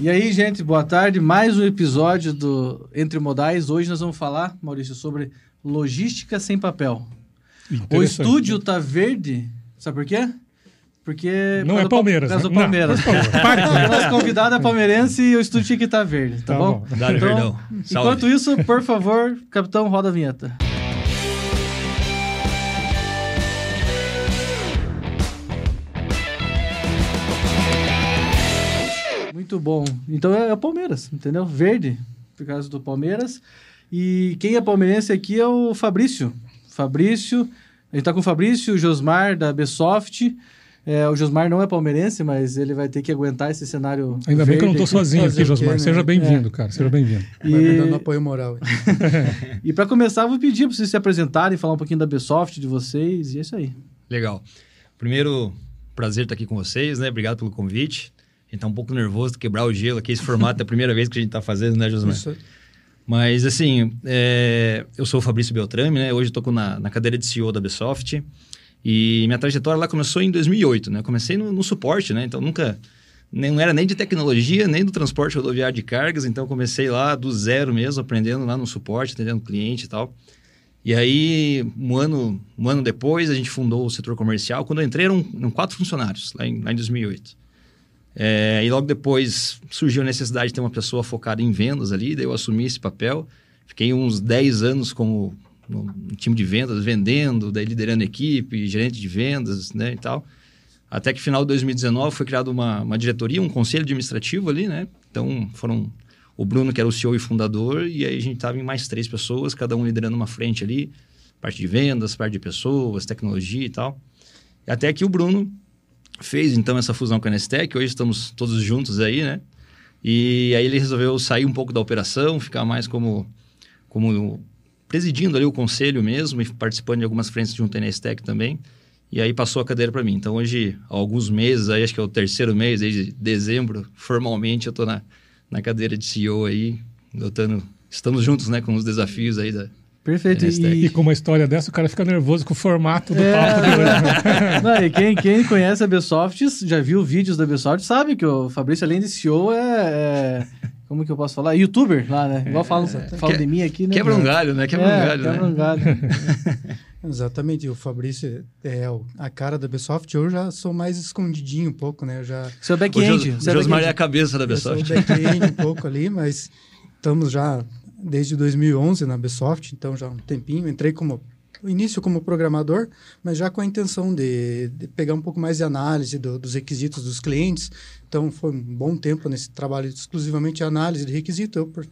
E aí, gente, boa tarde. Mais um episódio do Entre Modais. Hoje nós vamos falar, Maurício, sobre logística sem papel. O estúdio tá verde, sabe por quê? Porque. Não é Palmeiras. Do Palmeiras. Não, nosso convidado é palmeirense e o estúdio tinha que estar tá verde, tá, tá bom? bom. Dá então, enquanto isso, por favor, capitão, roda a vinheta. Muito bom. Então é o Palmeiras, entendeu? Verde, por causa do Palmeiras. E quem é palmeirense aqui é o Fabrício. Fabrício, a gente tá com o Fabrício, o Josmar da Bsoft. É, o Josmar não é palmeirense, mas ele vai ter que aguentar esse cenário. Ainda bem que eu não estou sozinho aqui, Josmar. Né? Seja bem-vindo, é. cara. Seja bem-vindo. E... Vai me dando apoio moral. e para começar, eu vou pedir para vocês se apresentarem, falar um pouquinho da Bsoft, de vocês, e é isso aí. Legal. Primeiro, prazer estar aqui com vocês, né? Obrigado pelo convite. A gente tá um pouco nervoso de quebrar o gelo aqui. Esse formato é a primeira vez que a gente tá fazendo, né, Josmar? Isso. Mas, assim, é... eu sou o Fabrício Beltrame, né? Hoje eu tô na, na cadeira de CEO da Bsoft. E minha trajetória lá começou em 2008, né? comecei no, no suporte, né? Então, nunca... Não era nem de tecnologia, nem do transporte rodoviário de cargas. Então, comecei lá do zero mesmo, aprendendo lá no suporte, atendendo cliente e tal. E aí, um ano, um ano depois, a gente fundou o setor comercial. Quando eu entrei, eram, eram quatro funcionários, lá em, lá em 2008. É, e logo depois surgiu a necessidade de ter uma pessoa focada em vendas ali, daí eu assumi esse papel. Fiquei uns 10 anos como no, time de vendas, vendendo, daí liderando equipe, gerente de vendas, né, e tal. Até que final de 2019 foi criada uma, uma diretoria, um conselho administrativo ali, né? Então foram o Bruno, que era o CEO e fundador, e aí a gente estava em mais três pessoas, cada um liderando uma frente ali, parte de vendas, parte de pessoas, tecnologia e tal. Até que o Bruno fez então essa fusão com a Nestec, hoje estamos todos juntos aí, né? E aí ele resolveu sair um pouco da operação, ficar mais como, como presidindo ali o conselho mesmo e participando de algumas frentes junto à Nestec também. E aí passou a cadeira para mim. Então hoje, há alguns meses, aí acho que é o terceiro mês, desde dezembro, formalmente eu estou na, na cadeira de CEO aí, lutando. Estamos juntos, né, com os desafios aí da, Perfeito. E... e... com uma história dessa, o cara fica nervoso com o formato do é... papo de hoje. Né? Não, e quem, quem conhece a Bsoft, já viu vídeos da Bsoft, sabe que o Fabrício, além de CEO, é, é... Como que eu posso falar? Youtuber lá, né? Igual falam, é, falam de mim aqui, né? Quebra um galho, né? Quebra é, um galho, quebra né? um galho. Exatamente, o Fabrício é a cara da Bsoft. Eu já sou mais escondidinho um pouco, né? Eu já... Seu back-end. O Josmar é a cabeça da Bsoft. Eu sou back-end um pouco ali, mas estamos já desde 2011 na Bsoft, então já há um tempinho. Entrei como início como programador, mas já com a intenção de, de pegar um pouco mais de análise do, dos requisitos dos clientes. Então, foi um bom tempo nesse trabalho exclusivamente de análise de requisito. Eu, por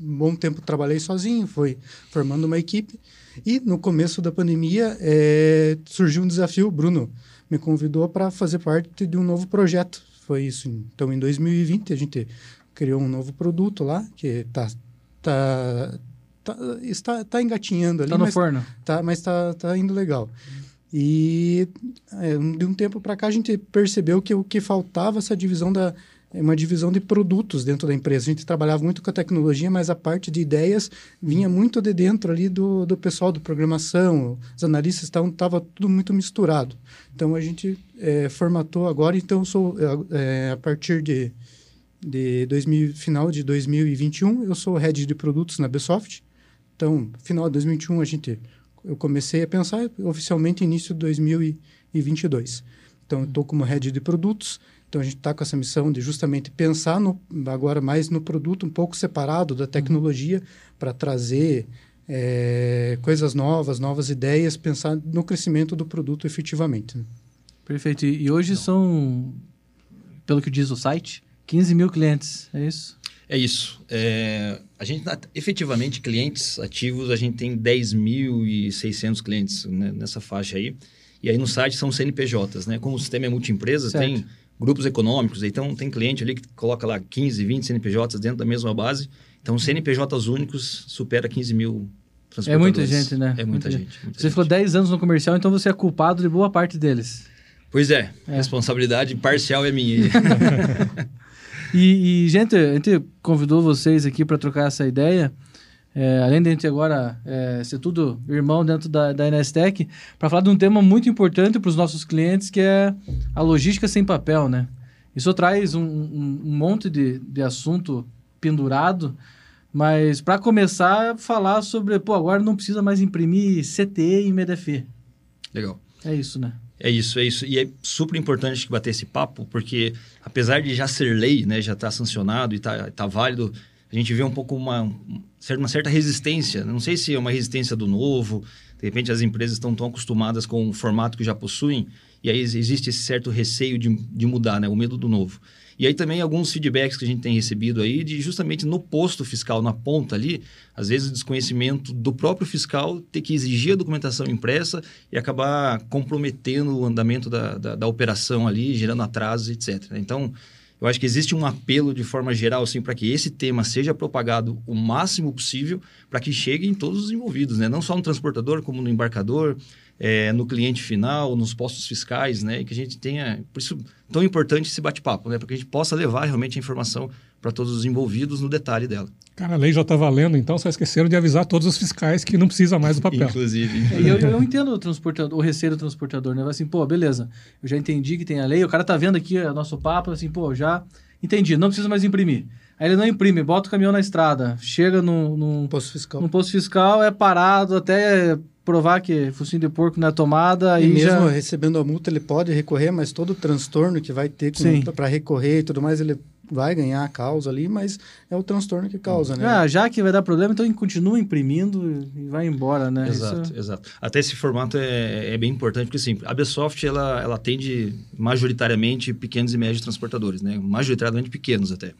um bom tempo, trabalhei sozinho, fui formando uma equipe. E, no começo da pandemia, é, surgiu um desafio. Bruno me convidou para fazer parte de um novo projeto. Foi isso. Então, em 2020, a gente criou um novo produto lá, que está tá, tá, está, está engatinhando ali. Está no mas, forno. Tá, mas está tá indo legal. E é, de um tempo para cá a gente percebeu que o que faltava essa divisão da uma divisão de produtos dentro da empresa. A gente trabalhava muito com a tecnologia, mas a parte de ideias vinha muito de dentro ali do, do pessoal de programação, os analistas estavam tava tudo muito misturado. Então a gente é, formatou agora. Então sou é, a partir de de 2000, final de 2021, eu sou head de produtos na Bsoft. Então, final de 2021, a gente, eu comecei a pensar oficialmente início de 2022. Então, estou como head de produtos. Então, a gente está com essa missão de justamente pensar no, agora mais no produto, um pouco separado da tecnologia, para trazer é, coisas novas, novas ideias, pensar no crescimento do produto efetivamente. Né? Perfeito. E hoje então. são, pelo que diz o site, 15 mil clientes, é isso? É isso. É, a gente, efetivamente, clientes ativos, a gente tem 10.600 clientes né, nessa faixa aí. E aí no site são CNPJs, né? Como o sistema é multiempresa, tem grupos econômicos, então tem cliente ali que coloca lá 15, 20 CNPJs dentro da mesma base. Então, CNPJs únicos supera 15 mil é muita gente, né? É muita, muita gente. Muita você gente. falou 10 anos no comercial, então você é culpado de boa parte deles. Pois é, é. responsabilidade parcial é minha. E, e, gente, a gente convidou vocês aqui para trocar essa ideia. É, além de a gente agora é, ser tudo irmão dentro da, da Inestec, para falar de um tema muito importante para os nossos clientes, que é a logística sem papel, né? Isso traz um, um, um monte de, de assunto pendurado, mas para começar, falar sobre, pô, agora não precisa mais imprimir CTE e MDF. Legal. É isso, né? É isso, é isso. E é super importante bater esse papo, porque apesar de já ser lei, né, já estar tá sancionado e tá, tá válido, a gente vê um pouco uma, uma certa resistência. Não sei se é uma resistência do novo, de repente as empresas estão tão acostumadas com o formato que já possuem, e aí existe esse certo receio de, de mudar, né? O medo do novo. E aí também alguns feedbacks que a gente tem recebido aí de justamente no posto fiscal, na ponta ali, às vezes o desconhecimento do próprio fiscal ter que exigir a documentação impressa e acabar comprometendo o andamento da, da, da operação ali, gerando atrasos, etc. Então, eu acho que existe um apelo de forma geral assim, para que esse tema seja propagado o máximo possível para que chegue em todos os envolvidos, né? não só no transportador, como no embarcador, é, no cliente final, nos postos fiscais, né? E que a gente tenha, por isso tão importante esse bate-papo, né? Para que a gente possa levar realmente a informação para todos os envolvidos no detalhe dela. Cara, a lei já está valendo, então só esqueceram de avisar todos os fiscais que não precisa mais do papel. Inclusive. É, eu, eu, entendo o transportador, o receio do transportador, né? Assim, pô, beleza, eu já entendi que tem a lei, o cara tá vendo aqui o nosso papo, assim, pô, já entendi, não precisa mais imprimir. Aí ele não imprime, bota o caminhão na estrada, chega no, no posto fiscal. No posto fiscal, é parado até provar que focinho de porco não é tomada. E, e mesmo já... recebendo a multa, ele pode recorrer, mas todo o transtorno que vai ter para recorrer e tudo mais, ele vai ganhar a causa ali, mas é o transtorno que causa, né? Ah, já que vai dar problema, então continua imprimindo e vai embora, né? Exato, Isso... exato. Até esse formato é, é bem importante, porque assim, a Besoft, ela, ela atende majoritariamente pequenos e médios transportadores, né? Majoritariamente pequenos até.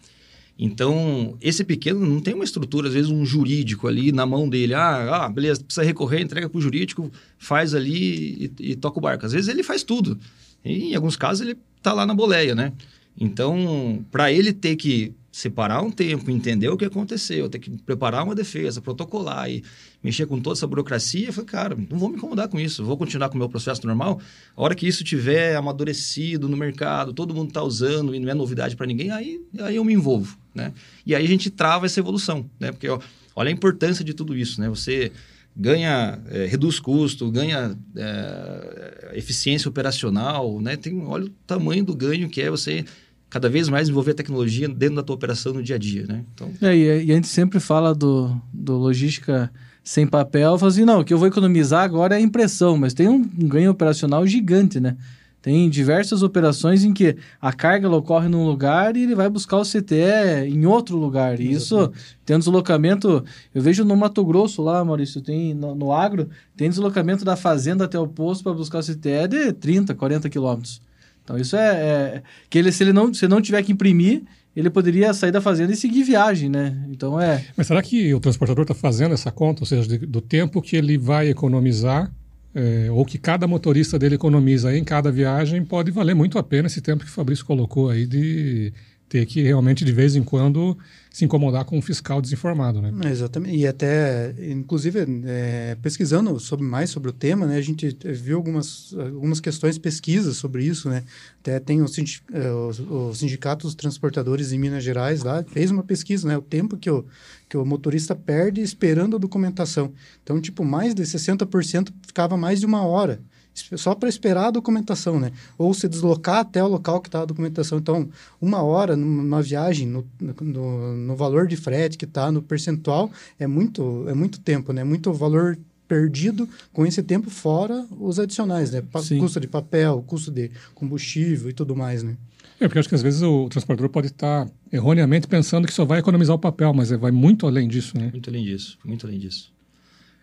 Então, esse pequeno não tem uma estrutura, às vezes um jurídico ali na mão dele. Ah, ah beleza, precisa recorrer, entrega para o jurídico, faz ali e, e, toca o barco. Às vezes ele faz tudo. E, em alguns casos ele está lá na boleia, né? Então, para ele ter que separar um tempo, entender o que aconteceu, ter que preparar uma defesa, protocolar e mexer com toda essa burocracia, eu falei, cara, não vou me incomodar com isso, vou continuar com o meu processo normal. A hora que isso tiver amadurecido no mercado, todo mundo está usando e não é novidade para ninguém, aí, aí eu me envolvo, né? E aí a gente trava essa evolução, né? Porque ó, olha a importância de tudo isso, né? Você ganha, é, reduz custo, ganha é, eficiência operacional, né? Tem, olha o tamanho do ganho que é você cada vez mais envolver tecnologia dentro da tua operação no dia a dia, né? Então... É, e, a gente sempre fala do, do logística sem papel, fala assim, não, o que eu vou economizar agora é a impressão, mas tem um, um ganho operacional gigante, né? Tem diversas operações em que a carga ocorre num lugar e ele vai buscar o CTE em outro lugar. E isso tem um deslocamento. Eu vejo no Mato Grosso lá, Maurício, tem no, no agro, tem deslocamento da fazenda até o posto para buscar o CTE de 30, 40 quilômetros. Então isso é, é, que ele se ele não se não tiver que imprimir, ele poderia sair da fazenda e seguir viagem, né? Então é. Mas será que o transportador está fazendo essa conta, ou seja, de, do tempo que ele vai economizar é, ou que cada motorista dele economiza em cada viagem, pode valer muito a pena esse tempo que o Fabrício colocou aí de ter que realmente de vez em quando se incomodar com um fiscal desinformado, né? exatamente. E até, inclusive, é, pesquisando sobre mais sobre o tema, né, a gente viu algumas, algumas questões, pesquisas sobre isso, né? Até tem o, é, o Sindicato dos Transportadores em Minas Gerais lá, fez uma pesquisa, né? O tempo que o, que o motorista perde esperando a documentação. Então, tipo, mais de 60% ficava mais de uma hora só para esperar a documentação, né? Ou se deslocar até o local que está a documentação. Então, uma hora numa viagem, no, no, no valor de frete que está no percentual, é muito, é muito tempo, né? Muito valor perdido com esse tempo fora os adicionais, né? Pa custo de papel, custo de combustível e tudo mais, né? É, porque acho que às vezes o transportador pode estar erroneamente pensando que só vai economizar o papel, mas vai muito além disso, né? Muito além disso, muito além disso.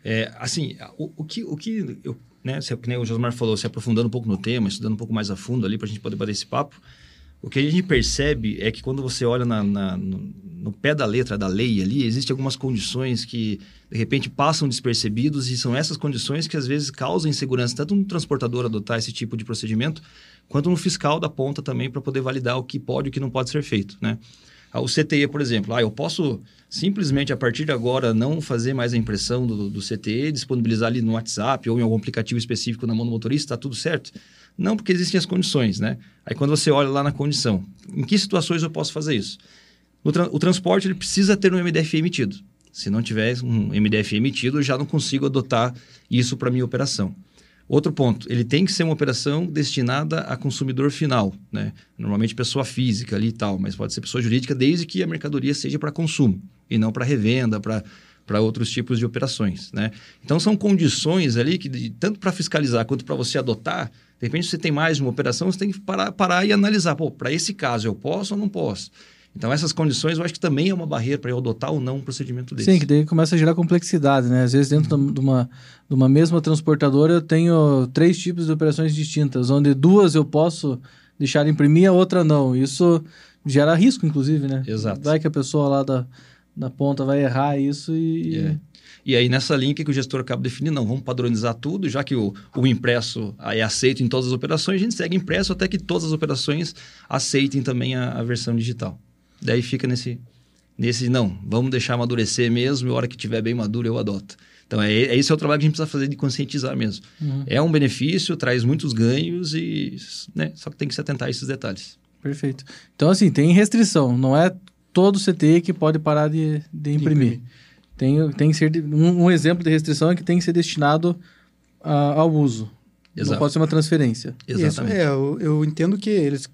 É, assim, o, o, que, o que eu né, se, que nem o Josmar falou, se aprofundando um pouco no tema, estudando um pouco mais a fundo ali para a gente poder bater esse papo, o que a gente percebe é que quando você olha na, na, no, no, pé da letra da lei ali, existem algumas condições que, de repente, passam despercebidos e são essas condições que, às vezes, causam insegurança, tanto no transportador adotar esse tipo de procedimento, quanto no fiscal da ponta também, para poder validar o que pode e o que não pode ser feito, né? O CTE, por exemplo, ah, eu posso simplesmente a partir de agora não fazer mais a impressão do, do CTE, disponibilizar ali no WhatsApp ou em algum aplicativo específico na mão do motorista, está tudo certo? Não, porque existem as condições, né? Aí quando você olha lá na condição, em que situações eu posso fazer isso? Tra o transporte ele precisa ter um MDF emitido. Se não tiver um MDF emitido, eu já não consigo adotar isso para minha operação. Outro ponto, ele tem que ser uma operação destinada a consumidor final, né? Normalmente pessoa física ali e tal, mas pode ser pessoa jurídica desde que a mercadoria seja para consumo e não para revenda, para para outros tipos de operações, né? Então são condições ali que tanto para fiscalizar quanto para você adotar, de repente você tem mais uma operação, você tem que parar, parar e analisar, pô, para esse caso eu posso ou não posso? Então, essas condições eu acho que também é uma barreira para eu adotar ou não um procedimento desse. Sim, que daí começa a gerar complexidade, né? Às vezes, dentro uhum. de, uma, de uma mesma transportadora, eu tenho três tipos de operações distintas, onde duas eu posso deixar imprimir, a outra não. Isso gera risco, inclusive, né? Exato. Vai que a pessoa lá da, da ponta vai errar isso e. É. E aí, nessa linha que o gestor acaba definindo, não, vamos padronizar tudo, já que o, o impresso é aceito em todas as operações, a gente segue impresso até que todas as operações aceitem também a, a versão digital. Daí fica nesse, nesse não, vamos deixar amadurecer mesmo, e a hora que tiver bem maduro eu adoto. Então, é, é esse é o trabalho que a gente precisa fazer de conscientizar mesmo. Uhum. É um benefício, traz muitos ganhos e né, só que tem que se atentar a esses detalhes. Perfeito. Então, assim, tem restrição. Não é todo CTI que pode parar de, de imprimir. imprimir. Tem, tem que ser... Um, um, exemplo de restrição é que tem que ser destinado a, ao uso. Exato. Não pode ser uma transferência. Exatamente. Isso, é, eu, eu entendo que eles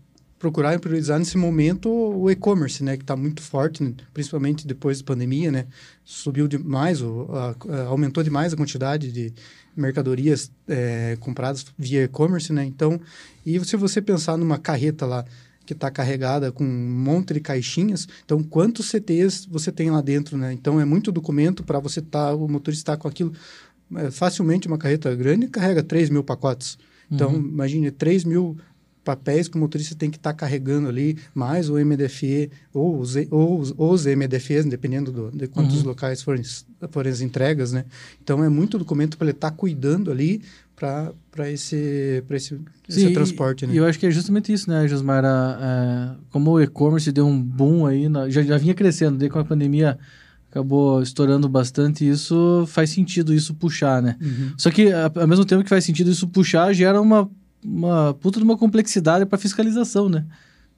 procurar priorizar nesse momento o e-commerce, né, que está muito forte, principalmente depois da pandemia, né, subiu demais, o, a, aumentou demais a quantidade de mercadorias é, compradas via e-commerce, né, então, e se você pensar numa carreta lá que está carregada com um monte de caixinhas, então quantos CTs você tem lá dentro, né, então é muito documento para você estar, tá, o motorista estar tá com aquilo, é, facilmente uma carreta grande carrega 3 mil pacotes, então, uhum. imagine 3 mil papéis que o motorista tem que estar tá carregando ali, mais o MDFE ou os, ou os, os MDFEs, dependendo do, de quantos uhum. locais forem, forem as entregas, né? Então, é muito documento para ele estar tá cuidando ali para esse, pra esse, esse transporte, né? E eu acho que é justamente isso, né, Josmar? É, como o e-commerce deu um boom aí, na, já, já vinha crescendo, daí com a pandemia acabou estourando bastante isso faz sentido isso puxar, né? Uhum. Só que, ao mesmo tempo que faz sentido isso puxar, gera uma uma puta de uma complexidade para fiscalização, né?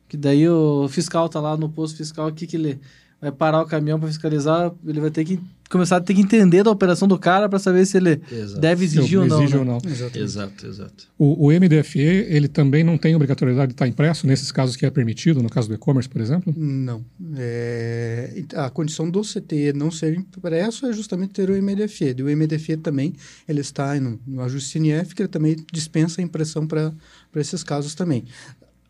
Que daí o fiscal tá lá no posto fiscal aqui que ele vai parar o caminhão para fiscalizar, ele vai ter que começar a ter que entender da operação do cara para saber se ele exato. deve exigir, ou, não, exige né? ou não. Exato, exato. O, o, MDFE, ele também não tem obrigatoriedade de estar impresso nesses casos que é permitido, no caso do e-commerce, por exemplo? Não. É, a condição do CTE não ser impresso é justamente ter o MDFE. E o MDFE também, ele está no, no ajuste CNF, que ele também dispensa a impressão para esses casos também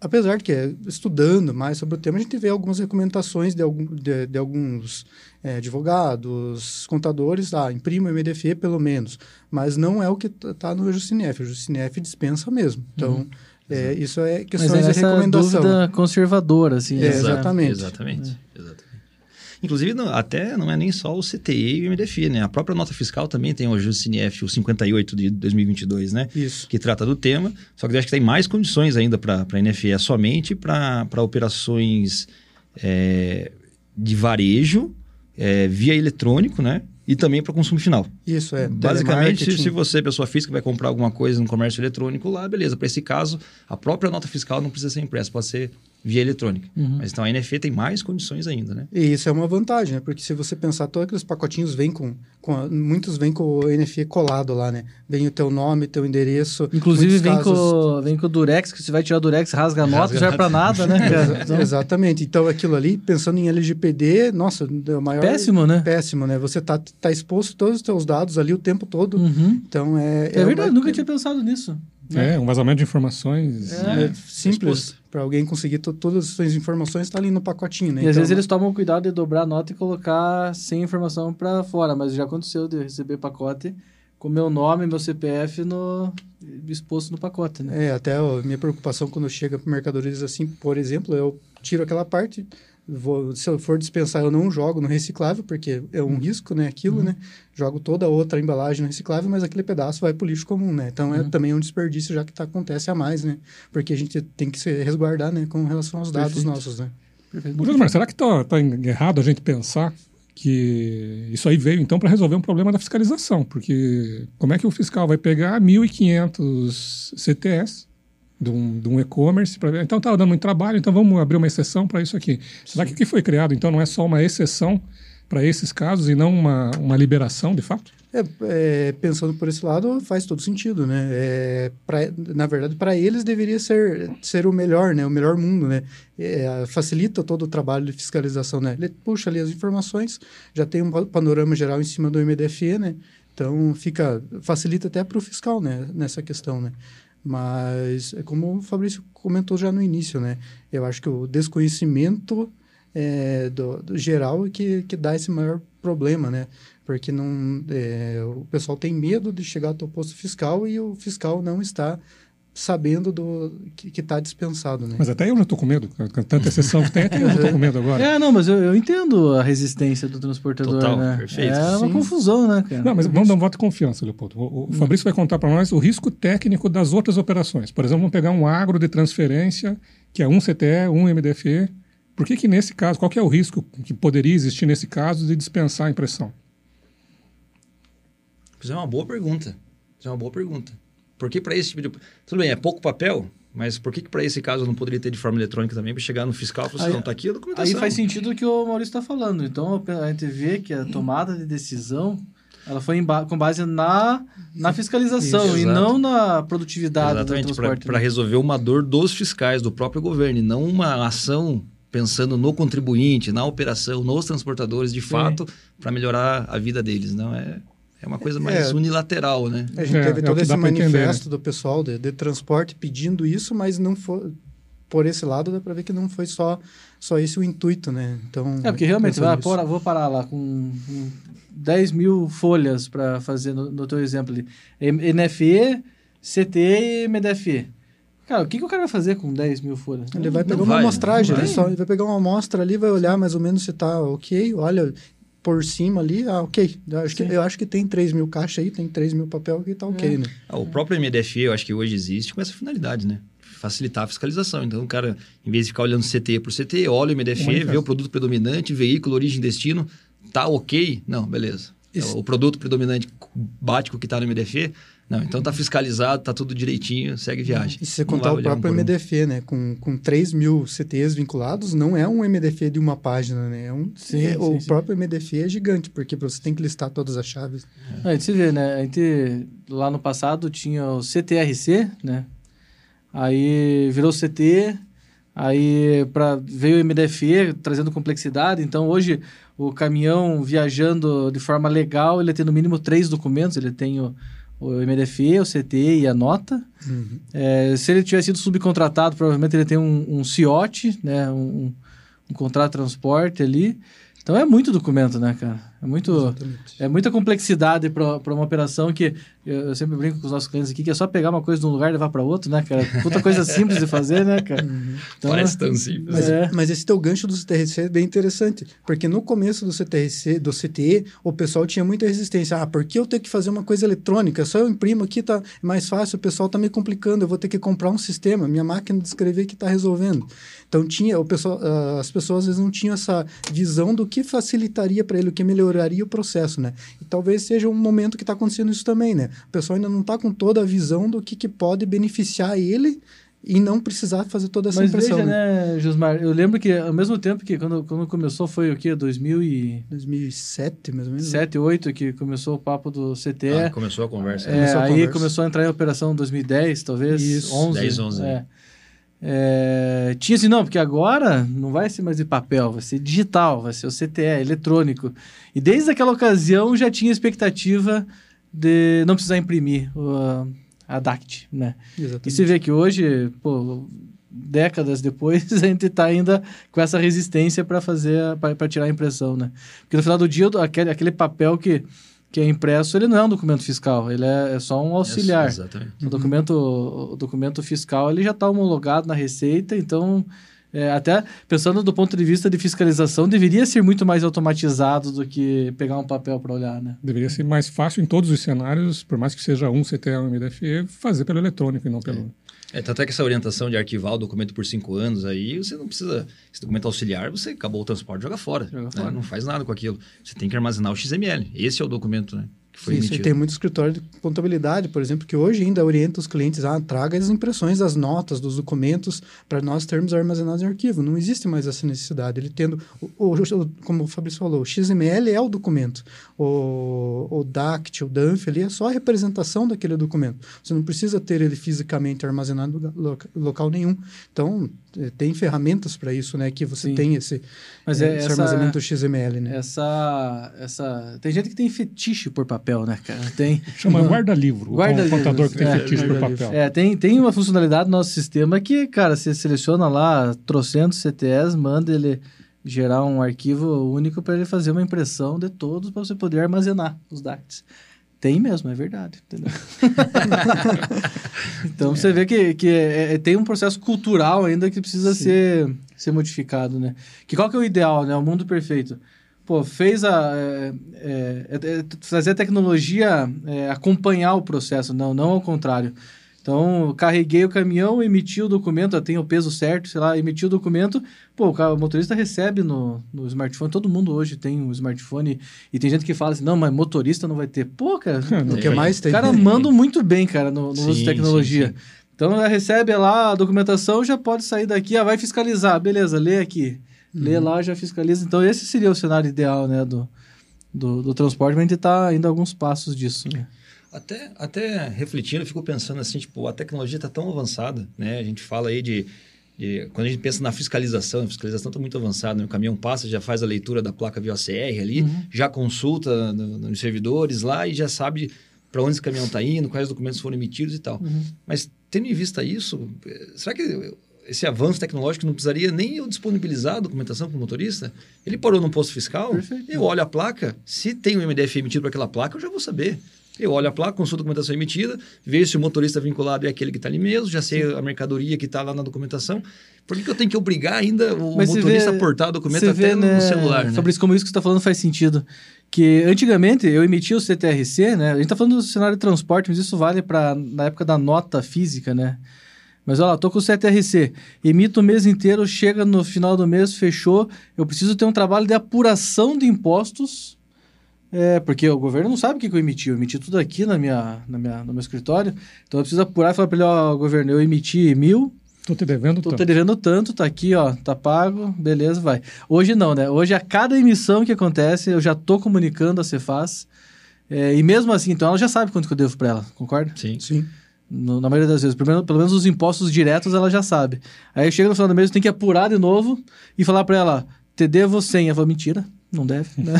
apesar de que estudando mais sobre o tema, a gente vê algumas recomendações de, algum, de, de alguns é, advogados, contadores, ah, imprima o MDF pelo menos, mas não é o que está no Justinef, o Justinef dispensa mesmo. Então, uhum. é, isso é questões mas é de recomendação. dúvida conservadora, assim. É, exatamente. Exatamente. Inclusive, não, até não é nem só o CTI e o MDFI, né? A própria nota fiscal também tem o ajuste CNF, o 58 de 2022, né? Isso. Que trata do tema. Só que acho que tem mais condições ainda para a NFE, é somente para operações é, de varejo, é, via eletrônico, né? E também para consumo final. Isso é. Basicamente, se, se você, pessoa física, vai comprar alguma coisa no comércio eletrônico lá, beleza. Para esse caso, a própria nota fiscal não precisa ser impressa, pode ser via eletrônica. Uhum. Mas então a NFE tem mais condições ainda, né? E isso é uma vantagem, né? Porque se você pensar, todos aqueles pacotinhos vêm com, com a, muitos vêm com o NFE colado lá, né? Vem o teu nome, teu endereço. Inclusive vem, casos... com, vem com o Durex, que você vai tirar o Durex, rasga a nota, já é para nada, né? então... Exatamente. Então aquilo ali, pensando em LGPD, nossa, é o maior... Péssimo, né? Péssimo, né? Você tá, tá exposto todos os teus dados ali o tempo todo. Uhum. Então é... É, é verdade, uma... nunca tinha pensado nisso. É, um vazamento de informações. É, é simples. Para alguém conseguir todas as suas informações, está ali no pacotinho, né? E então, às vezes eles tomam cuidado de dobrar a nota e colocar sem informação para fora, mas já aconteceu de receber pacote com meu nome, meu CPF no, exposto no pacote, né? É, até a minha preocupação quando chega para mercadorias assim, por exemplo, eu tiro aquela parte, Vou, se eu for dispensar, eu não jogo no reciclável, porque é um uhum. risco, né? Aquilo, uhum. né? Jogo toda a outra embalagem no reciclável, mas aquele pedaço vai para o lixo comum, né? Então, é uhum. também um desperdício, já que tá, acontece a mais, né? Porque a gente tem que se resguardar, né? Com relação aos dados Perfeito. nossos, né? Perfeito. Mas será que tá, tá errado a gente pensar que isso aí veio, então, para resolver um problema da fiscalização? Porque como é que o fiscal vai pegar 1.500 CTS de um, um e-commerce. Então estava dando muito trabalho, então vamos abrir uma exceção para isso aqui. Será que o que foi criado, então, não é só uma exceção para esses casos e não uma, uma liberação de fato? É, é, pensando por esse lado, faz todo sentido, né? É, pra, na verdade, para eles deveria ser, ser o melhor, né? O melhor mundo, né? É, facilita todo o trabalho de fiscalização, né? Ele puxa ali as informações, já tem um panorama geral em cima do MDFE, né? Então, fica, facilita até para o fiscal, né? Nessa questão, né? Mas, é como o Fabrício comentou já no início, né? Eu acho que o desconhecimento é, do, do geral que, que dá esse maior problema, né? porque não, é, o pessoal tem medo de chegar ao posto fiscal e o fiscal não está sabendo do que está dispensado, né? Mas até eu já estou com medo, com tanta exceção que tem, até eu já estou com medo agora. É, não, mas eu, eu, entendo a resistência do transportador, Total, né? perfeito. É uma Sim. confusão, né, cara? Não, mas vamos dar um voto de confiança, Leopoldo. O, o Fabrício vai contar para nós o risco técnico das outras operações. Por exemplo, vamos pegar um agro de transferência, que é um CTE, um MDFE. Por que que nesse caso, qual que é o risco que poderia existir nesse caso de dispensar a impressão? Isso é uma boa pergunta. Isso é uma boa pergunta. Por que para esse tipo de. Tudo bem, é pouco papel, mas por que, que para esse caso eu não poderia ter de forma eletrônica também para chegar no fiscal e falar assim, não, está aqui a documentação. Aí faz sentido o que o Maurício está falando. Então a gente vê que a tomada de decisão ela foi ba com base na, na fiscalização Isso, e não na produtividade Exatamente, do transporte. Para né? resolver uma dor dos fiscais, do próprio governo, e não uma ação pensando no contribuinte, na operação, nos transportadores, de fato, para melhorar a vida deles. Não é é uma coisa mais é, unilateral, né? A gente é, teve é todo esse manifesto do pessoal de, de, transporte pedindo isso, mas não foi por esse lado dá para ver que não foi só só esse o intuito, né? Então é porque realmente vai, por, vou parar lá com, com 10 mil folhas para fazer no, no teu exemplo ali, NFE, CTE e MDFE. Cara, o que, que o cara vai fazer com 10 mil folhas? Ele vai pegar uma amostragem, ele, só, ele vai pegar uma amostra ali, vai olhar mais ou menos se está ok. Olha, por cima ali, ah, ok. Eu acho, que, eu acho que tem 3 mil caixas aí, tem 3 mil papel que tá ok, é. né? Ah, o próprio MDFE, eu acho que hoje existe com essa finalidade, né? Facilitar a fiscalização. Então, o cara, em vez de ficar olhando CT por CT, olha o MDFE, vê o produto predominante, veículo, origem, destino, tá ok? Não, beleza. Isso. O produto predominante bate com o que está no MDFE, não, então tá fiscalizado, tá tudo direitinho, segue viagem. E se você contar o próprio um MDF, um. né? Com, com 3 mil CTs vinculados, não é um MDF de uma página, né? É um, sim, é, sim, o sim. próprio MDF é gigante, porque você tem que listar todas as chaves. É. A gente vê, né? A gente, lá no passado, tinha o CTRC, né? Aí virou CT, aí pra, veio o MDFE trazendo complexidade. Então, hoje, o caminhão viajando de forma legal, ele tem no mínimo três documentos. Ele tem o o MDFE, o CTE e a nota. Uhum. É, se ele tivesse sido subcontratado, provavelmente ele tem um, um CIOT, né? Um, um, contrato de transporte ali. Então é muito documento, né, cara? É, muito, é muita complexidade para uma operação que eu, eu, sempre brinco com os nossos clientes aqui, que é só pegar uma coisa de um lugar e levar para outro, né, cara? Puta coisa simples de fazer, né, cara? Uhum. Então, Parece tão simples. Mas, é. mas esse teu gancho do CTRC é bem interessante, porque no começo do CTRC, do CTE, o pessoal tinha muita resistência. Ah, por que eu tenho que fazer uma coisa eletrônica? Só eu imprimo aqui, tá mais fácil, o pessoal tá me complicando, eu vou ter que comprar um sistema, minha máquina de escrever que está resolvendo. Então tinha, o pessoal, uh, as pessoas às vezes não tinham essa visão do que facilitaria para ele, o que melhoraria o processo, né? E talvez seja um momento que está acontecendo isso também, né? O pessoal ainda não está com toda a visão do que, que pode beneficiar ele e não precisar fazer toda essa Mas impressão. Mas veja, né, Josmar, eu lembro que ao mesmo tempo que quando, quando começou foi o quê? 2000 e... 2007, mais ou menos. 7, 8, que começou o papo do CTE. Ah, começou a conversa. É, começou a aí conversa. começou a entrar em operação 2010, talvez, Isso. 11. 10, 11. É. É, tinha assim, não, porque agora não vai ser mais de papel, vai ser digital, vai ser o CTE, eletrônico. E desde aquela ocasião já tinha expectativa de não precisar imprimir o, a DACT, né? Exatamente. E você vê que hoje, pô, décadas depois, a gente está ainda com essa resistência para fazer, para tirar a impressão, né? Porque no final do dia, aquele, aquele papel que que é impresso, ele não é um documento fiscal, ele é, é só um auxiliar. Isso, exatamente. O documento, o documento fiscal ele já está homologado na Receita, então, é, até pensando do ponto de vista de fiscalização, deveria ser muito mais automatizado do que pegar um papel para olhar, né? Deveria ser mais fácil em todos os cenários, por mais que seja um CTE ou um MDFE, fazer pelo eletrônico e não pelo... É. É, tanto é que essa orientação de arquivar o documento por cinco anos aí, você não precisa. Esse documento auxiliar, você acabou o transporte, joga fora. Joga né? fora. Não faz nada com aquilo. Você tem que armazenar o XML. Esse é o documento, né? Que foi Isso, e emitido. tem muito escritório de contabilidade, por exemplo, que hoje ainda orienta os clientes a traga as impressões das notas, dos documentos, para nós termos armazenados em arquivo. Não existe mais essa necessidade. Ele tendo, o, o- como o Fabrício falou, o XML é o documento. O, o DACT, o DANF, ali é só a representação daquele documento. Você não precisa ter ele fisicamente armazenado em local nenhum. Então, eh, tem ferramentas para isso, né? Que você Sim. tem esse, Mas eh, é esse essa- armazenamento XML, né? Essa, essa... Tem gente que tem fetiche por papel, né, cara? Tem... Chama guarda-livro. o Guarda-livro, contador que tem é, fetiche por papel. É, tem, tem uma funcionalidade no nosso sistema que, cara, você seleciona lá trocentos CTS, manda ele gerar um arquivo único para ele fazer uma impressão de todos para você poder armazenar os DACTs. Tem mesmo, é verdade. Entendeu? então você vê que, que é- é- tem um processo cultural ainda que precisa ser, ser modificado, né? Que qual que é o ideal, né? O mundo perfeito. Pô, fez a. É, é, é, é, fazer a tecnologia é, acompanhar o processo, não, não ao contrário. Então, carreguei o caminhão, emiti o documento, tem o peso certo, sei lá, emiti o documento. Pô, o, motorista recebe no, no smartphone. Todo mundo hoje tem um smartphone. E tem gente que fala assim: não, mas motorista não vai ter. Pô, cara, O que mais os tem? caras mandam muito bem, cara, no, no uso de Sim, tecnologia. sim, sim. Então, ela recebe lá a documentação, já pode sair daqui, ah, vai fiscalizar. Beleza, lê aqui. Lê lá, já fiscaliza. Então, esse seria o cenário ideal, né, do, do, do transporte, mas a gente está ainda alguns passos disso, né? Até, até refletindo, eu fico pensando assim, tipo, a tecnologia está tão avançada, né? A gente fala aí de, de- Quando a gente pensa na fiscalização, a fiscalização está muito avançada, né? O caminhão passa, já faz a leitura da placa VOCR ali, já consulta no- nos servidores lá e já sabe para onde esse caminhão está indo, quais documentos foram emitidos e tal. Mas, tendo em vista isso, eh, será que esse avanço tecnológico não precisaria nem eu disponibilizar a documentação para o motorista? Ele parou num posto fiscal, Perfeito. eu olho a placa, se tem um MDF emitido para aquela placa, eu já vou saber. Eu olho a placa, consulto a documentação emitida, vejo se o motorista vinculado é aquele que está ali mesmo, já sei a mercadoria que está lá na documentação. Por que, que eu tenho que obrigar ainda o Mas motorista vê- a portar o documento até vê, no, né, celular, né? Fabrício, como isso que você está falando faz sentido. Que antigamente eu emitia o CTRC, né? A gente está falando do cenário de transporte, mas isso vale para na época da nota física, né? Mas olha lá, tô com o CTRC, emito o mês inteiro, chega no final do mês, fechou. Eu preciso ter um trabalho de apuração de impostos, é, porque o governo não sabe o que, que eu emiti. Eu emiti tudo aqui na minha, na minha, no meu escritório. Então eu preciso apurar e falar para ele: ó, governo, eu emiti mil, Tô te devendo Tô tanto. te devendo tanto, tá aqui, ó, tá pago, beleza, vai. Hoje não, né? Hoje a cada emissão que acontece, eu já tô comunicando a Cefaz. é, e mesmo assim, então ela já sabe quanto que eu devo para ela, concorda? Sim. Sim. No- na maioria das vezes, pelo menos, pelo menos os impostos diretos ela já sabe. Aí chega no final do mês, tem que apurar de novo e falar para ela, te devo 100. Ela fala, mentira, não deve. Né?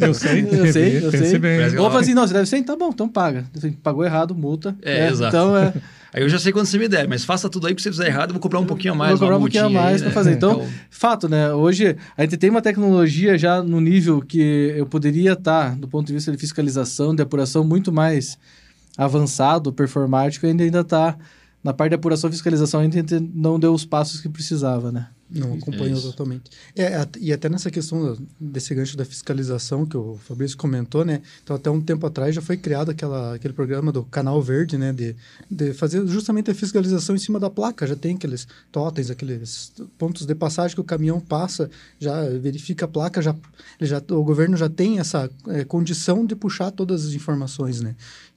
Eu sei, eu sei, eu sei. bem. Ou fala assim, não, você deve 100, tá bom, então paga. Pagou errado, multa. É, né? exato. Então, é, Aí eu já sei quanto você me der, mas faça tudo aí, porque se você fizer errado, eu vou cobrar um pouquinho a mais. Vou cobrar um pouquinho a mais né? para fazer. Então, fato, né? Hoje a gente tem uma tecnologia já no nível que eu poderia estar, do ponto de vista de fiscalização, de apuração, muito mais avançado, performático, ainda ainda está na parte de apuração e fiscalização, ainda não deu os passos que precisava, né? Não acompanhou isso. totalmente. É, at- e até nessa questão da- desse gancho da fiscalização que o Fabrício comentou, né? Então, até um tempo atrás já foi criado aquela, aquele programa do Canal Verde, né? De, de fazer justamente a fiscalização em cima da placa. Já tem aqueles totens, aqueles pontos de passagem que o caminhão passa, já verifica a placa, já, ele já o governo já tem essa eh, condição de puxar todas as informações, né?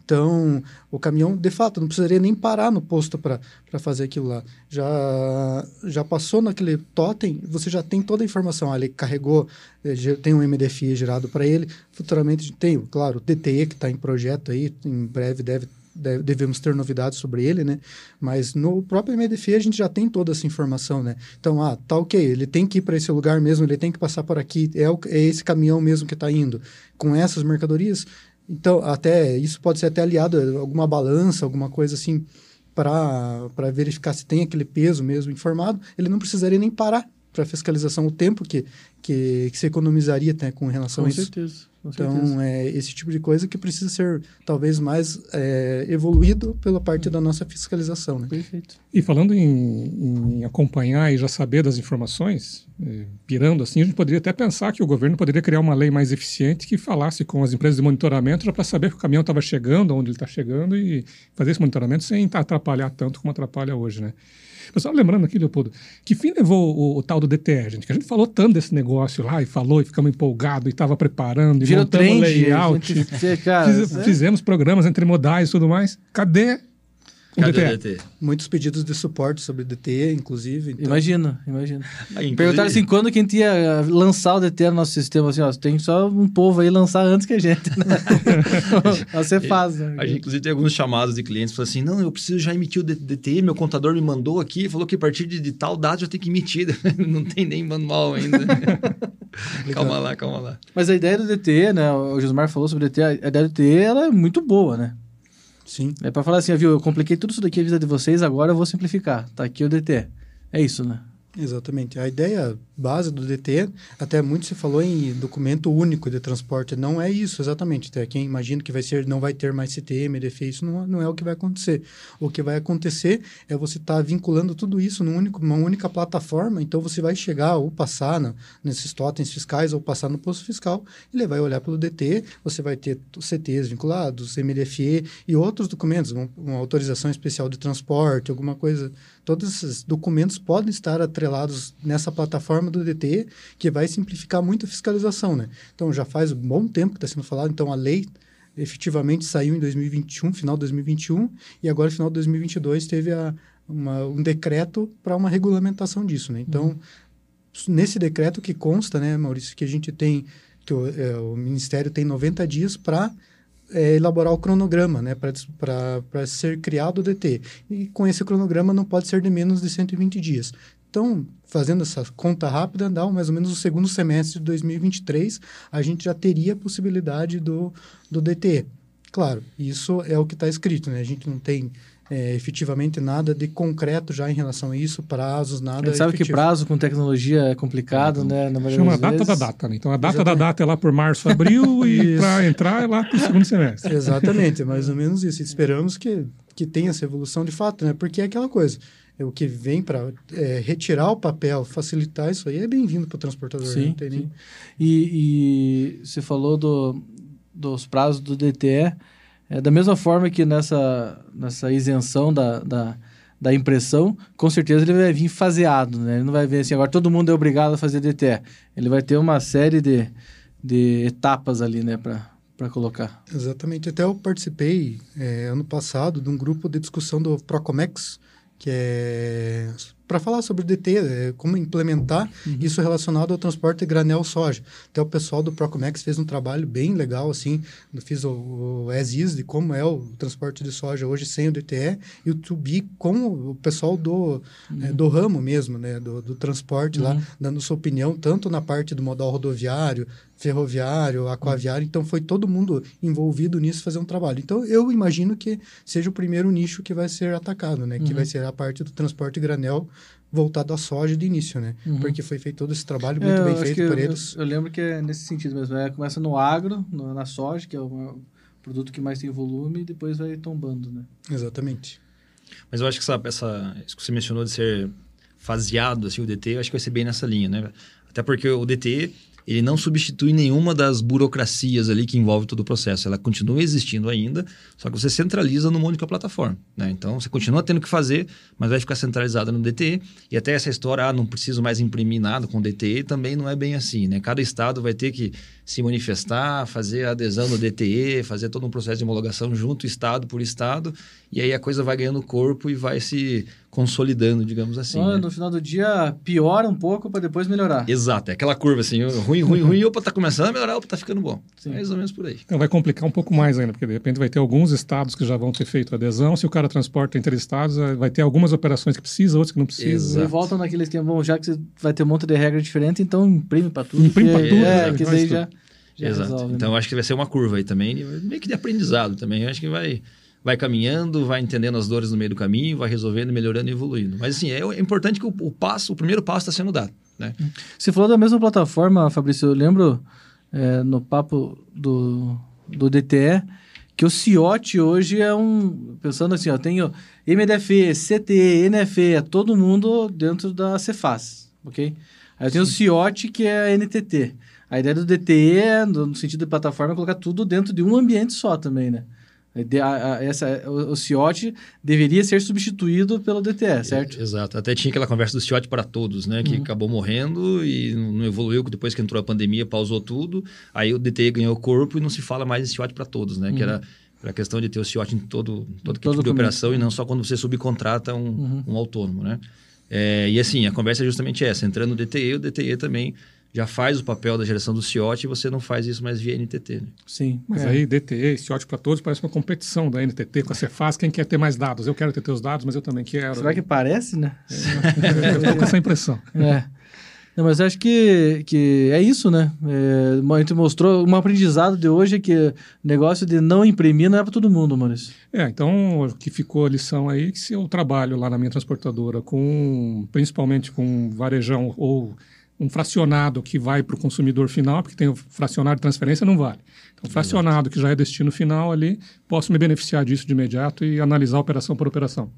Então, o caminhão, de fato, não precisaria nem parar no posto para fazer aquilo lá. Já, já passou naquele totem, você já tem toda a informação. Ah, ele carregou, eh, tem um MDFI gerado para ele. Futuramente tem, claro, o DTE que está em projeto aí, em breve deve, deve- devemos ter novidades sobre ele, né? Mas no próprio MDFI a gente já tem toda essa informação, né? Então, ah, tá ok, ele tem que ir para esse lugar mesmo, ele tem que passar por aqui, é, o- é esse caminhão mesmo que está indo. Com essas mercadorias, então, até isso pode ser até aliado a alguma balança, alguma coisa assim, para verificar se tem aquele peso mesmo informado. Ele não precisaria nem parar para fiscalização o tempo que, que, que se economizaria né, com relação a isso. Com certeza. Então, é esse tipo de coisa que precisa ser talvez mais é, evoluído pela parte da nossa fiscalização. Né? Perfeito. E falando em, em acompanhar e já saber das informações, eh, pirando assim, a gente poderia até pensar que o governo poderia criar uma lei mais eficiente que falasse com as empresas de monitoramento já para saber que o caminhão estava chegando, onde ele está chegando e fazer esse monitoramento sem atrapalhar tanto como atrapalha hoje, né? Pessoal, lembrando aqui, Leopoldo, que fim levou o, o, tal do DTE, gente? Que a gente falou tanto desse negócio lá e falou e ficamos empolgados e estava preparando e Virou montamos trend, layout. gente- cara, fiz- é. Fizemos programas entre modais e tudo mais. Cadê o DTE? DT? Muitos pedidos de suporte sobre DT, inclusive. Então, Imagina, imagina. Aí, inclusive- Perguntaram assim, quando que a gente ia lançar o DT no nosso sistema? Assim, ó, tem só um povo aí lançar antes que a gente, né? Você faz, né? A gente, inclusive, tem alguns chamados de clientes que falam assim: não, eu preciso já emitir o D- DTI, meu contador me mandou aqui, falou que a partir de, de tal data eu tenho que emitir. não tem nem manual ainda. calma lá, calma lá. Mas a ideia do DTE, né? O Josmar falou sobre o DTE, a ideia do DTE, ela é muito boa, né? Sim. É pra falar assim, ó, viu, eu compliquei tudo isso daqui a vida de vocês, agora eu vou simplificar. Tá aqui o DTE. É isso, né? Exatamente. A ideia base do DT, até muito se falou em documento único de transporte. Não é isso, exatamente. Até quem imagina que vai ser, não vai ter mais CTM, EDF, isso não, não é o que vai acontecer. O que vai acontecer é você estar vinculando tudo isso num único, numa única plataforma, então você vai chegar ou passar na, nesses totens fiscais ou passar no posto fiscal, ele vai olhar pelo DT, você vai ter CTs vinculados, MDFE e outros documentos, uma, uma autorização especial de transporte, alguma coisa todos esses documentos podem estar atrelados nessa plataforma do DT, que vai simplificar muito a fiscalização, né? Então, já faz um bom tempo que está sendo falado, então a lei efetivamente saiu em 2021, final de 2021, e agora, final de 2022, teve a, uma, um decreto para uma regulamentação disso, né? Então, nesse decreto que consta, né, Maurício, que a gente tem, que o, é, o Ministério tem 90 dias para é, elaborar o cronograma, né, para ser criado o DT. E com esse cronograma não pode ser de menos de 120 dias. Então, fazendo essa conta rápida, dá mais ou menos o segundo semestre de 2023, a gente já teria a possibilidade do, do DT. Claro, isso é o que está escrito, né? A gente não tem é, efetivamente nada de concreto já em relação a isso, prazos, nada. A gente sabe que efetivo. prazo com tecnologia é complicado, né? Na maioria Chama a das data vezes. da data, né? Então a data Exatamente. da data é lá por março, abril e para entrar é lá para o segundo semestre. Exatamente, é mais ou menos isso. Esperamos que, que tenha essa evolução de fato, né? Porque é aquela coisa. É o que vem para retirar o papel, facilitar isso aí, é bem-vindo para o transportador. né? Sim, Não tem nem... E, e você falou do, dos prazos do DTE. É, da mesma forma que nessa, nessa isenção da, da, da impressão, com certeza ele vai vir faseado, né? Ele não vai vir assim, agora todo mundo é obrigado a fazer DTE. Ele vai ter uma série de, de etapas ali, né, para colocar. Exatamente. Até eu participei é, ano passado de um grupo de discussão do Procomex, que é para falar sobre o DT, é, como implementar isso relacionado ao transporte de granel soja. Até o pessoal do Procomex fez um trabalho bem legal, assim, fiz o, o as-is de como é o transporte de soja hoje sem o DTE e o to-be com o pessoal do, é, do ramo mesmo, né, do, do transporte lá, dando sua opinião, tanto na parte do modal rodoviário, ferroviário, aquaviário, então foi todo mundo envolvido nisso fazer um trabalho. Então eu imagino que seja o primeiro nicho que vai ser atacado, né? Que vai ser a parte do transporte granel voltado à soja de início, né? Porque foi feito todo esse trabalho muito É, eu bem feito por eu- eles. Eu, lembro que é nesse sentido mesmo. É, começa no agro, no- na soja, que é o produto que mais tem volume, e depois vai tombando, né? Exatamente. Mas eu acho que essa, essa, isso que você mencionou de ser faseado, assim, o DT, eu acho que vai ser bem nessa linha, né? Até porque o DT, ele não substitui nenhuma das burocracias ali que envolve todo o processo. Ela continua existindo ainda, só que você centraliza numa única plataforma, né? Então, você continua tendo que fazer, mas vai ficar centralizada no DTE. E até essa história, ah, não preciso mais imprimir nada com DTE, também não é bem assim, né? Cada estado vai ter que se manifestar, fazer a adesão no DTE, fazer todo um processo de homologação junto, estado por estado, e aí a coisa vai ganhando corpo e vai se consolidando, digamos assim. Então, né? no final do dia, piora um pouco para depois melhorar. Exato, é aquela curva assim, ruim, ruim, ruim, opa, tá começando a melhorar, opa, tá ficando bom. Sim. Mais ou menos por aí. Então vai complicar um pouco mais ainda, porque de repente vai ter alguns estados que já vão ter feito adesão. Se o cara transporta entre estados, eh, vai ter algumas operações que precisa, outras que não precisa. Exato. E voltam naquele esquema, bom, já que você vai ter um monte de regra diferente, então imprime para tudo. Imprime pra tudo, É, né? que daí já, já Exato. resolve. então né? eu acho que vai ser uma curva aí também, meio que de aprendizado também. Eu acho que vai, vai caminhando, vai entendendo as dores no meio do caminho, vai resolvendo, melhorando e evoluindo. Mas assim, é, é importante que o, o passo, o primeiro passo está sendo dado, né? Você falou da mesma plataforma, Fabrício. Eu lembro é, no papo do, do DTE que o CIOT hoje é um. Pensando assim, ó, tem o MDFE, CTE, NFE, é todo mundo dentro da Cefaz, ok? Aí tem o CIOT, que é a NTT. A ideia do DTE, no no sentido de plataforma, é colocar tudo dentro de um ambiente só também, né? De, a, a, essa, o, o CIOT deveria ser substituído pelo DTE, certo? Exato. Até tinha aquela conversa do CIOT para todos, né? Que uhum. acabou morrendo e não evoluiu, depois que entrou a pandemia, pausou tudo. Aí o DTE ganhou corpo e não se fala mais em CIOT para todos, né? Uhum. Que era a questão de ter o CIOT em todo, todo, todo tipo de operação e não só quando você subcontrata um, uhum. um autônomo, né? É, e assim, a conversa é justamente essa. Entrando no DTE, o DTE também já faz o papel da geração do CIOT e você não faz isso mais via NTT. Né? Sim. Mas é. aí DTE, CIOT para todos parece uma competição da NTT com a Cefaz, quem quer ter mais dados. Eu quero ter teus dados, mas eu também quero. Será que parece, né? eu estou com essa impressão. É. Não, mas acho que, que é isso, né? É, a gente mostrou, um aprendizado de hoje é que o negócio de não imprimir não é para todo mundo, Maurício. É, então o que ficou a lição aí que se eu trabalho lá na minha transportadora com, principalmente com varejão ou um fracionado que vai para o consumidor final, porque tem o fracionado de transferência, não vale. Então, fracionado que já é destino final ali, posso me beneficiar disso de imediato e analisar operação por operação.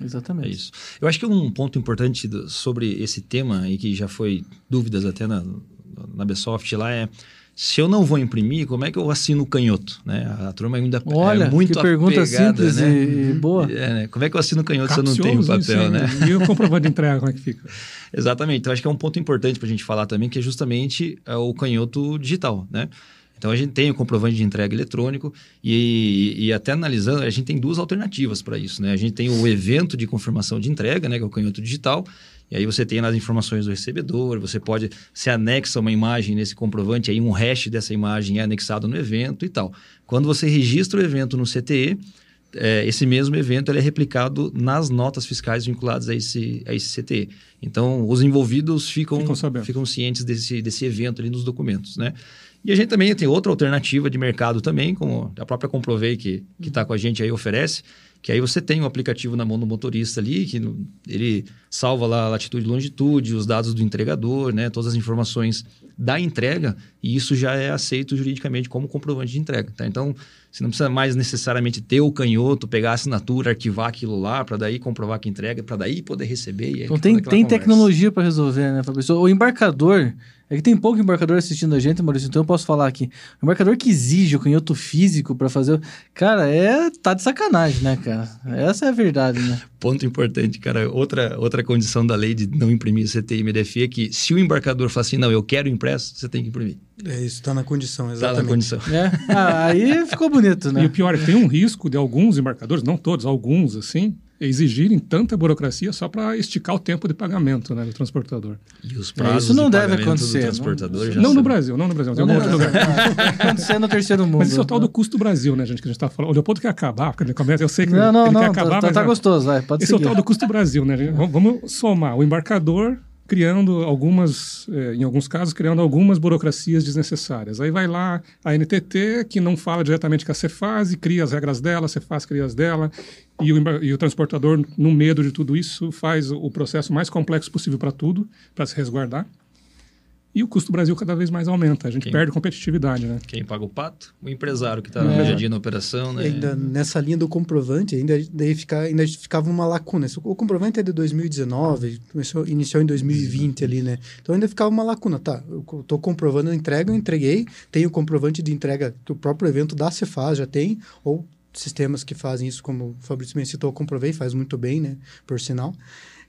Exatamente. É isso. Eu acho que um ponto importante sobre esse tema, e que já foi dúvidas até na, na Besoft lá, é se eu não vou imprimir, como é que eu assino o canhoto? Né? A turma ainda é Olha, é muito que pergunta apegada, simples né? e boa. É, né? Como é que eu assino o canhoto Capcioso, se eu não tenho papel, né? E o comprovante de entrega, como é que fica? Exatamente. Então, acho que é um ponto importante para a gente falar também, que é justamente é, o canhoto digital, né? Então a gente tem o comprovante de entrega eletrônico e, e até analisando, a gente tem duas alternativas para isso. Né? A gente tem o evento de confirmação de entrega, né, que é o canhoto digital, e aí você tem as informações do recebedor, você pode se anexa uma imagem nesse comprovante, aí um hash dessa imagem é anexado no evento e tal. Quando você registra o evento no CTE, é, esse mesmo evento é replicado nas notas fiscais vinculadas a esse, a esse CTE. Então, os envolvidos ficam, ficam, ficam cientes desse, desse evento ali nos documentos, né? E a gente também tem outra alternativa de mercado também, como a própria Comprovei que está com a gente aí oferece, que aí você tem um aplicativo na mão do motorista ali, que ele salva lá a latitude e longitude, os dados do entregador, né, todas as informações da entrega, e isso já é aceito juridicamente como comprovante de entrega. Tá? Então, você não precisa mais necessariamente ter o canhoto, pegar a assinatura, arquivar aquilo lá, para daí comprovar que entrega, para daí poder receber. então tem, tem tecnologia para resolver, né, Fabrício? O embarcador, é que tem pouco embarcador assistindo a gente, Maurício, então eu posso falar aqui. O embarcador que exige o canhoto físico para fazer. Cara, é. tá de sacanagem, né, cara? Essa é a verdade, né? Ponto importante, cara. Outra, outra condição da lei de não imprimir CTI e MDFI é que se o embarcador fala assim, não, eu quero impresso, você tem que imprimir. É, isso está na condição, exatamente. Está na condição. É. Ah, aí ficou bonito, né? E o pior é que tem um risco de alguns embarcadores, não todos, alguns, assim, exigirem tanta burocracia só para esticar o tempo de pagamento né, do transportador. E os prazos Isso não de deve acontecer. Do transportador não, não no Brasil, não no Brasil, em algum outro lugar. acontecer no terceiro mundo. Mas isso é o tal do custo Brasil, né, gente, que a gente está falando. O Leopoldo quer acabar, porque eu sei que não, não, ele não, quer acabar, tá, mas... Tá gostoso, vai, pode Esse seguir. é o tal do custo Brasil, né? Vamos somar o embarcador criando algumas, eh, em alguns casos, criando algumas burocracias desnecessárias. Aí vai lá a NTT, que não fala diretamente com a Cefaz, e cria as regras dela, a Cefaz cria as dela, e o, e o transportador, no medo de tudo isso, faz o processo mais complexo possível para tudo, para se resguardar. E o custo do Brasil cada vez mais aumenta. A gente Quem, perde competitividade, né? Quem paga o pato? O empresário que está é. no dia a dia na operação, né? ainda nessa linha do comprovante, ainda, daí fica, ainda ficava uma lacuna. O comprovante é de 2019, começou, iniciou em 2020 ali, né? Então ainda ficava uma lacuna. Tá, eu estou comprovando a entrega, eu entreguei, tem o comprovante de entrega que o próprio evento da Cefaz já tem, ou sistemas que fazem isso, como o Fabrício me citou, eu comprovei, faz muito bem, né? Por sinal.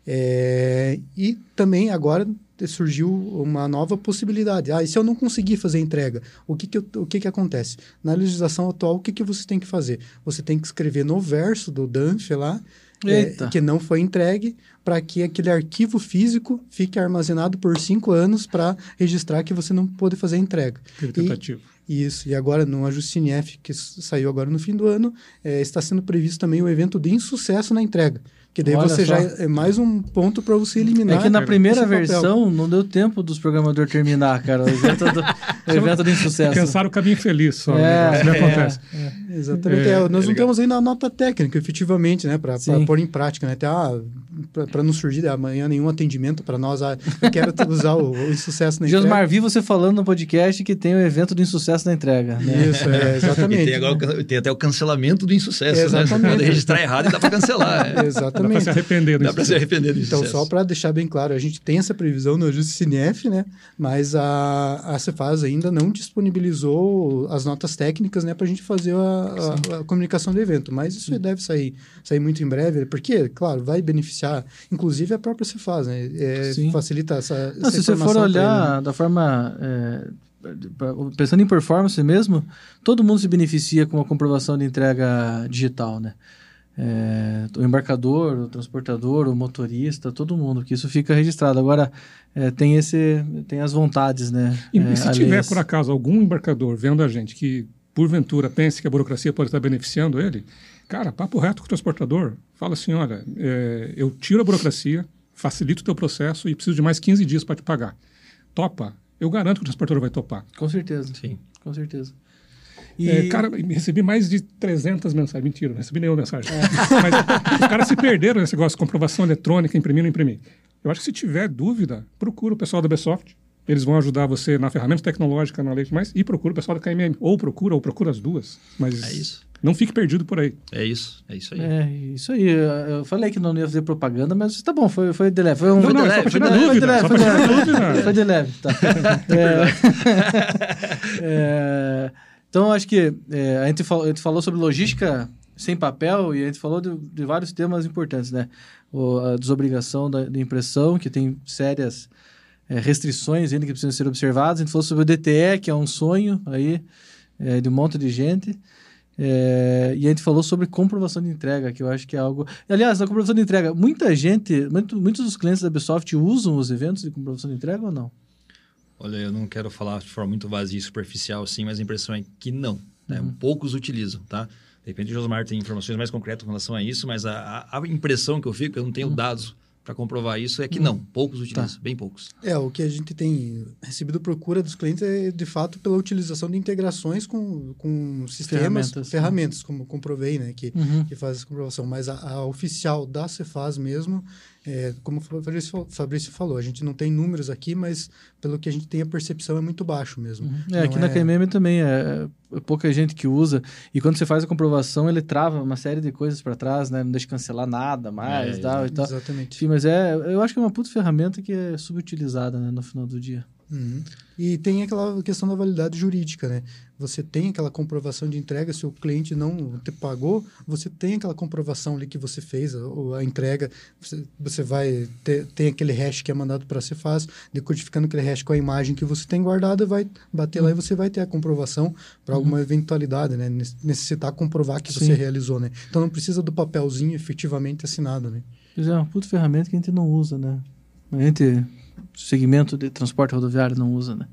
É, e também agora surgiu uma nova possibilidade. Ah, e se eu não conseguir fazer entrega, o que que, eu, o que que acontece? Na legislação atual, o que que você tem que fazer? Você tem que escrever no verso do DANF lá, é, que não foi entregue, para que aquele arquivo físico fique armazenado por cinco anos para registrar que você não pôde fazer a entrega. Tentativa. E, isso. E agora, no ajuste que saiu agora no fim do ano, é, está sendo previsto também o evento de insucesso na entrega. Que daí Olha você só. já é mais um ponto para você eliminar. É que na primeira versão não deu tempo dos programadores terminar, cara. O evento do, o evento do insucesso. Pensaram o caminho feliz só. É, né? Isso é, acontece. É, exatamente. É, é nós não temos ainda a nota técnica, efetivamente, né? Para pôr em prática, né? Até, ah, para não surgir amanhã nenhum atendimento para nós. Ah, eu quero usar o, o insucesso na entrega. Josmar, vi você falando no podcast que tem o evento do insucesso na entrega. Né? Isso, é, exatamente. E tem, agora, tem até o cancelamento do insucesso. Exatamente. Né? Registrar errado e dá para cancelar. É. Exatamente. Dá para se arrepender Dá para se arrepender do Então, só para deixar bem claro, a gente tem essa previsão no ajuste CNF, né? Mas a, a Cefaz ainda não disponibilizou as notas técnicas, né? Para a gente fazer a, a, a, comunicação do evento. Mas isso Sim. deve sair, sair muito em breve, porque, claro, vai beneficiar, inclusive a própria Cefaz, né? É, facilita essa, Não, essa Se você for olhar ele, né? da forma... É, pensando em performance mesmo, todo mundo se beneficia com a comprovação de entrega digital, né? É, o embarcador, o transportador, o motorista, todo mundo, que isso fica registrado. Agora, é, tem, esse, tem as vontades, né? E, é, se tiver, por acaso, algum embarcador vendo a gente que, porventura, pense que a burocracia pode estar beneficiando ele, cara, papo reto com o transportador, fala assim, olha, é, eu tiro a burocracia, facilito o teu processo e preciso de mais 15 dias para te pagar. Topa? Eu garanto que o transportador vai topar. Com certeza. Sim. Com certeza. E... É, cara, recebi mais de 300 mensagens. Mentira, não recebi nenhuma mensagem. É. Mas os caras se perderam nesse negócio de comprovação eletrônica, imprimir, não imprimir. Eu acho que se tiver dúvida, procura o pessoal da Besoft. Eles vão ajudar você na ferramenta tecnológica, na lei, mas e procura o pessoal da KMM. Ou procura, ou procura as duas. Mas é isso. Não fique perdido por aí. É isso, é isso aí. É isso aí. Eu falei que não ia fazer propaganda, mas tá bom, foi, foi de leve. Foi um... Não, não, foi, de, foi, de, foi de leve. Foi de leve, foi de leve. Tá. é, é, então, acho que é, a, gente falou, a gente falou sobre logística sem papel e a gente falou de, de vários temas importantes, né? O, a desobrigação da, de impressão, que tem sérias é, restrições ainda que precisam ser observadas. A gente falou sobre o DTE, que é um sonho aí é, de um monte de gente. É, e a gente falou sobre comprovação de entrega, que eu acho que é algo. Aliás, na comprovação de entrega, muita gente, muito, muitos dos clientes da Ubisoft usam os eventos de comprovação de entrega ou não? Olha, eu não quero falar de forma muito vazia e superficial assim, mas a impressão é que não. Né? Uhum. Poucos utilizam, tá? De repente o Josmar tem informações mais concretas com relação a isso, mas a, a impressão que eu fico, eu não tenho uhum. dados para comprovar isso é que hum. não, poucos utilizam, tá. bem poucos. É, o que a gente tem recebido procura dos clientes é, de fato, pela utilização de integrações com, com sistemas, ferramentas, ferramentas como comprovei, né, que, uhum. que faz essa comprovação. Mas a, a oficial da Cefaz mesmo, é, como o Fabrício, Fabrício, falou, a gente não tem números aqui, mas pelo que a gente tem, a percepção é muito baixo mesmo. Uhum. É, aqui é... na KMM também é, é, pouca gente que usa. E quando você faz a comprovação, ele trava uma série de coisas para trás, né? Não deixa cancelar nada mais é, tal, e tal. Exatamente. Enfim, mas é, eu acho que é uma puta ferramenta que é subutilizada né, no final do dia. Uhum. E tem aquela questão da validade jurídica, né? Você tem aquela comprovação de entrega, se o cliente não te pagou, você tem aquela comprovação ali que você fez, a, a entrega, você, você vai ter tem aquele hash que é mandado para você faz, decodificando aquele hash com a imagem que você tem guardada, vai bater uhum. lá e você vai ter a comprovação para uhum. alguma eventualidade, né? Necessitar comprovar que Sim. você realizou, né? Então não precisa do papelzinho efetivamente assinado, né? Pois é, uma puta ferramenta que a gente não usa, né? A gente segmento de transporte rodoviário não usa, né?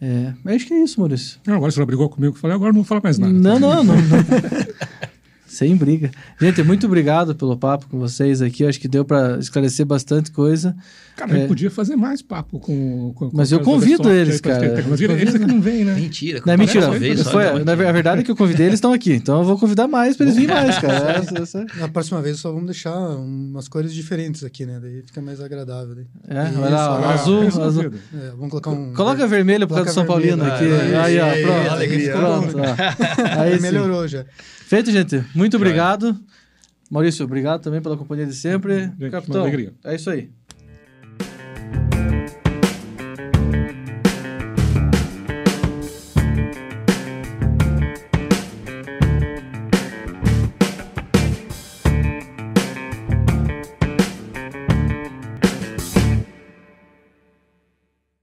É, mas acho que é isso, Maurício. Não, agora você brigou comigo, falei, agora não vou falar mais nada. Não, não, não. não. Sem briga. Gente, muito obrigado pelo papo com vocês aqui. Acho que deu para esclarecer bastante coisa. Cara, é... podia fazer mais papo com. com mas eu convido eles, cara. Mas eles é que não vêm, né? Mentira. Não, é mentira. Vez, foi, na verdade é que eu convidei, eles estão aqui. Então eu vou convidar mais para eles virem mais, cara. Na próxima vez só vamos deixar umas cores diferentes aqui, né? Daí fica mais agradável. Daí. É, olha lá, azul. azul. É, vamos colocar um. Coloca vermelho por causa do São Paulino aqui. Aí, ó, pronto. Alegria. Pronto. Aí melhorou já. Perfeito, gente. Muito obrigado. Maurício, obrigado também pela companhia de sempre. Gente, Capitão, é isso aí.